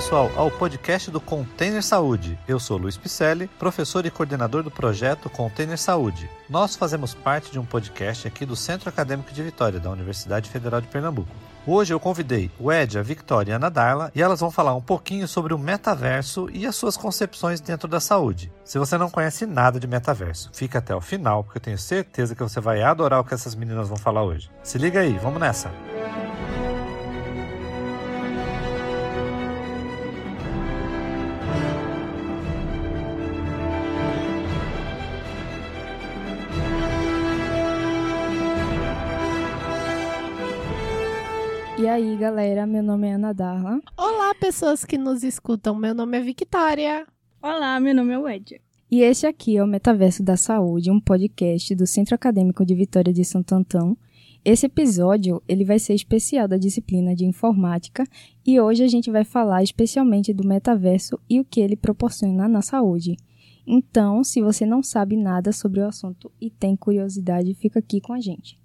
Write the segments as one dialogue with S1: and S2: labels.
S1: pessoal, ao podcast do Container Saúde. Eu sou Luiz Picelli, professor e coordenador do projeto Container Saúde. Nós fazemos parte de um podcast aqui do Centro Acadêmico de Vitória, da Universidade Federal de Pernambuco. Hoje eu convidei o Ed, a Victoria e a Ana Darla e elas vão falar um pouquinho sobre o metaverso e as suas concepções dentro da saúde. Se você não conhece nada de metaverso, fica até o final, porque eu tenho certeza que você vai adorar o que essas meninas vão falar hoje. Se liga aí, vamos nessa!
S2: E aí, galera, meu nome é Ana Darla.
S3: Olá, pessoas que nos escutam. Meu nome é Victoria.
S4: Olá, meu nome é Wedja.
S2: E este aqui é o Metaverso da Saúde, um podcast do Centro Acadêmico de Vitória de Santo Antão. Esse episódio, ele vai ser especial da disciplina de informática e hoje a gente vai falar especialmente do metaverso e o que ele proporciona na saúde. Então, se você não sabe nada sobre o assunto e tem curiosidade, fica aqui com a gente.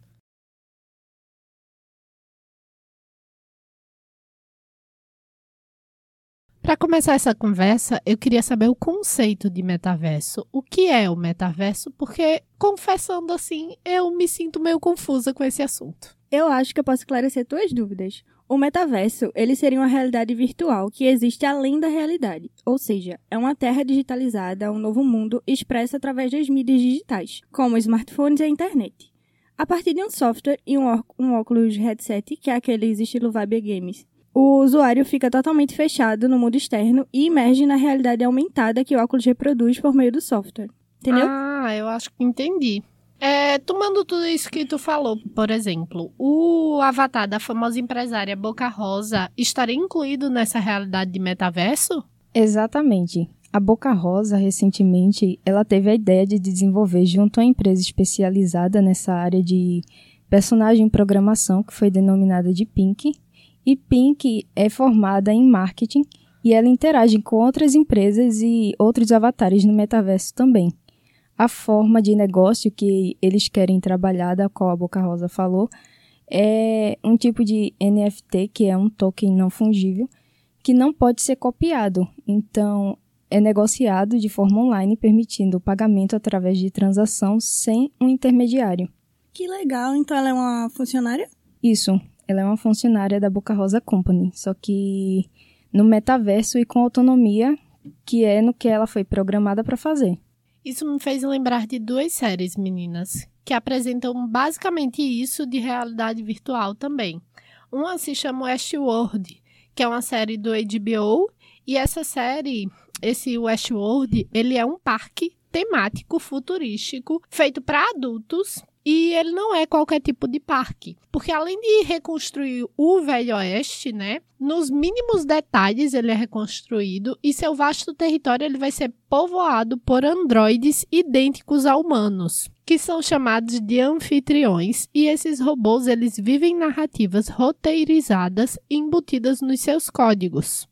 S3: Para começar essa conversa, eu queria saber o conceito de metaverso. O que é o metaverso? Porque, confessando assim, eu me sinto meio confusa com esse assunto.
S4: Eu acho que eu posso esclarecer tuas dúvidas. O metaverso, ele seria uma realidade virtual que existe além da realidade, ou seja, é uma terra digitalizada, um novo mundo expresso através das mídias digitais, como smartphones e a internet. A partir de um software e um, óculos headset, que é aqueles estilo Vibe Games, o usuário fica totalmente fechado no mundo externo e emerge na realidade aumentada que o óculos reproduz por meio do software. Entendeu?
S3: Ah, eu acho que entendi. É, tomando tudo isso que tu falou, por exemplo, o avatar da famosa empresária Boca Rosa estaria incluído nessa realidade de metaverso?
S2: Exatamente. A Boca Rosa, recentemente, ela teve a ideia de desenvolver junto à empresa especializada nessa área de personagem programação, que foi denominada de Pink, e Pink é formada em marketing e ela interage com outras empresas e outros avatares no metaverso também. A forma de negócio que eles querem trabalhar, da qual a Boca Rosa falou, é um tipo de NFT, que é um token não fungível, que não pode ser copiado. Então, é negociado de forma online, permitindo o pagamento através de transação sem um intermediário.
S4: Que legal! Então, ela é uma funcionária?
S2: Isso. Ela é uma funcionária da Boca Rosa Company, só que no metaverso e com autonomia, que é no que ela foi programada para fazer.
S3: Isso me fez lembrar de duas séries, meninas, que apresentam basicamente isso de realidade virtual também. Uma se chama Westworld, que é uma série do HBO, e essa série, esse Westworld, ele é um parque temático futurístico feito para adultos e ele não é qualquer tipo de parque, porque além de reconstruir o Velho Oeste, né, nos mínimos detalhes ele é reconstruído e seu vasto território ele vai ser povoado por androides idênticos a humanos, que são chamados de anfitriões, e esses robôs eles vivem narrativas roteirizadas embutidas nos seus códigos.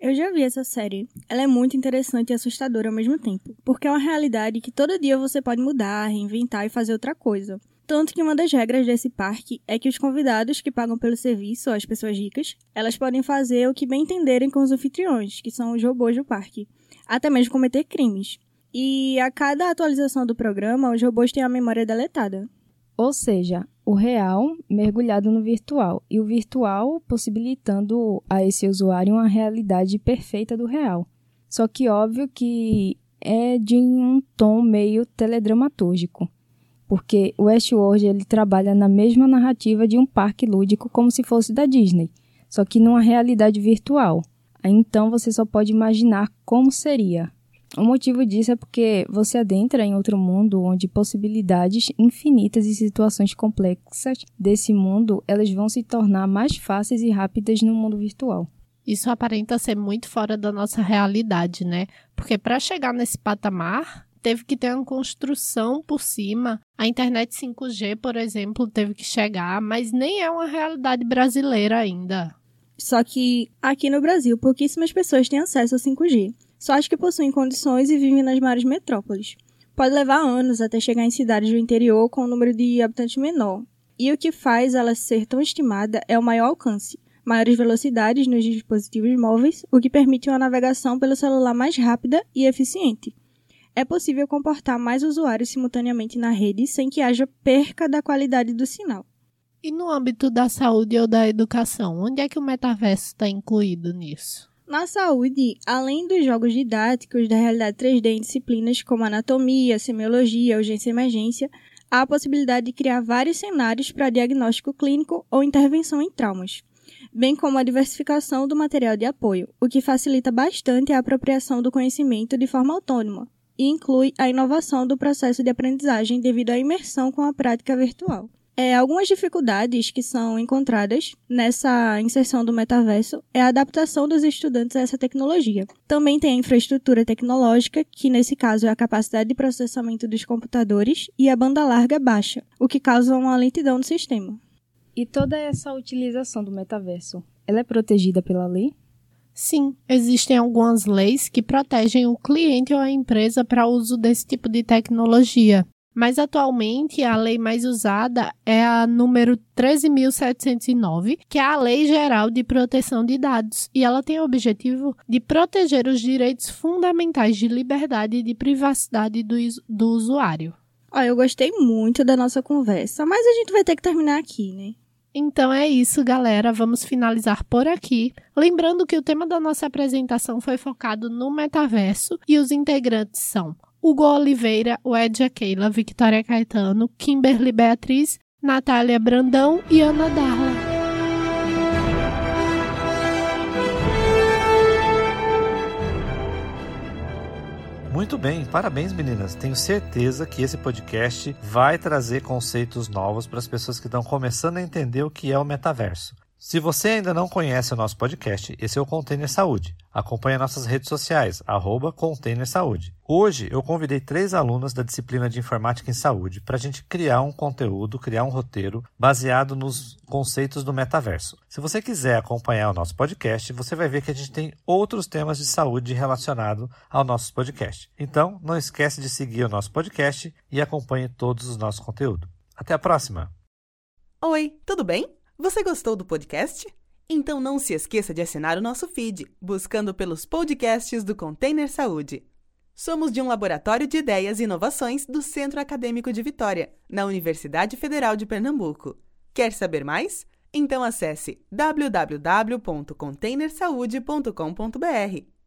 S4: Eu já vi essa série. Ela é muito interessante e assustadora ao mesmo tempo, porque é uma realidade que todo dia você pode mudar, reinventar e fazer outra coisa. Tanto que uma das regras desse parque é que os convidados que pagam pelo serviço, as pessoas ricas, elas podem fazer o que bem entenderem com os anfitriões, que são os robôs do parque, até mesmo cometer crimes. E a cada atualização do programa, os robôs têm a memória deletada.
S2: Ou seja, o real mergulhado no virtual e o virtual possibilitando a esse usuário uma realidade perfeita do real. Só que óbvio que é de um tom meio teledramatúrgico, porque o Westworld ele trabalha na mesma narrativa de um parque lúdico como se fosse da Disney, só que numa realidade virtual. Então você só pode imaginar como seria. O motivo disso é porque você adentra em outro mundo onde possibilidades infinitas e situações complexas desse mundo, elas vão se tornar mais fáceis e rápidas no mundo virtual.
S3: Isso aparenta ser muito fora da nossa realidade, né? Porque para chegar nesse patamar, teve que ter uma construção por cima. A internet 5G, por exemplo, teve que chegar, mas nem é uma realidade brasileira ainda.
S4: Só que aqui no Brasil, pouquíssimas pessoas têm acesso ao 5G só as que possuem condições e vivem nas maiores metrópoles. Pode levar anos até chegar em cidades do interior com um número de habitantes menor. E o que faz ela ser tão estimada é o maior alcance. maiores velocidades nos dispositivos móveis, o que permite uma navegação pelo celular mais rápida e eficiente. É possível comportar mais usuários simultaneamente na rede sem que haja perca da qualidade do sinal.
S3: E no âmbito da saúde ou da educação, onde é que o metaverso está incluído nisso?
S4: Na saúde, além dos jogos didáticos da realidade 3D em disciplinas como anatomia, semiologia, urgência e emergência, há a possibilidade de criar vários cenários para diagnóstico clínico ou intervenção em traumas, bem como a diversificação do material de apoio, o que facilita bastante a apropriação do conhecimento de forma autônoma e inclui a inovação do processo de aprendizagem devido à imersão com a prática virtual. É, algumas dificuldades que são encontradas nessa inserção do metaverso é a adaptação dos estudantes a essa tecnologia. Também tem a infraestrutura tecnológica, que nesse caso é a capacidade de processamento dos computadores, e a banda larga baixa, o que causa uma lentidão no sistema.
S2: E toda essa utilização do metaverso, ela é protegida pela lei?
S3: Sim, existem algumas leis que protegem o cliente ou a empresa para o uso desse tipo de tecnologia. Mas atualmente a lei mais usada é a número 13.709, que é a Lei Geral de Proteção de Dados, e ela tem o objetivo de proteger os direitos fundamentais de liberdade e de privacidade do, do usuário.
S4: Ó, eu gostei muito da nossa conversa, mas a gente vai ter que terminar aqui, né?
S3: Então é isso, galera. Vamos finalizar por aqui. Lembrando que o tema da nossa apresentação foi focado no metaverso e os integrantes são Hugo Oliveira, Wedja Keila, Victoria Caetano, Kimberly Beatriz, Natália Brandão e Ana Darla.
S1: Muito bem, parabéns meninas. Tenho certeza que esse podcast vai trazer conceitos novos para as pessoas que estão começando a entender o que é o metaverso. Se você ainda não conhece o nosso podcast, esse é o Container Saúde. Acompanhe nossas redes sociais, arroba Container Saúde. Hoje eu convidei três alunas da disciplina de Informática em Saúde para a gente criar um conteúdo, criar um roteiro baseado nos conceitos do metaverso. Se você quiser acompanhar o nosso podcast, você vai ver que a gente tem outros temas de saúde relacionados ao nosso podcast. Então, não esquece de seguir o nosso podcast e acompanhe todos os nossos conteúdos. Até a próxima!
S5: Oi, tudo bem? Você gostou do podcast? Então não se esqueça de assinar o nosso feed, buscando pelos podcasts do Container Saúde. Somos de um laboratório de ideias e inovações do Centro Acadêmico de Vitória, na Universidade Federal de Pernambuco. Quer saber mais? Então acesse www.containersaude.com.br.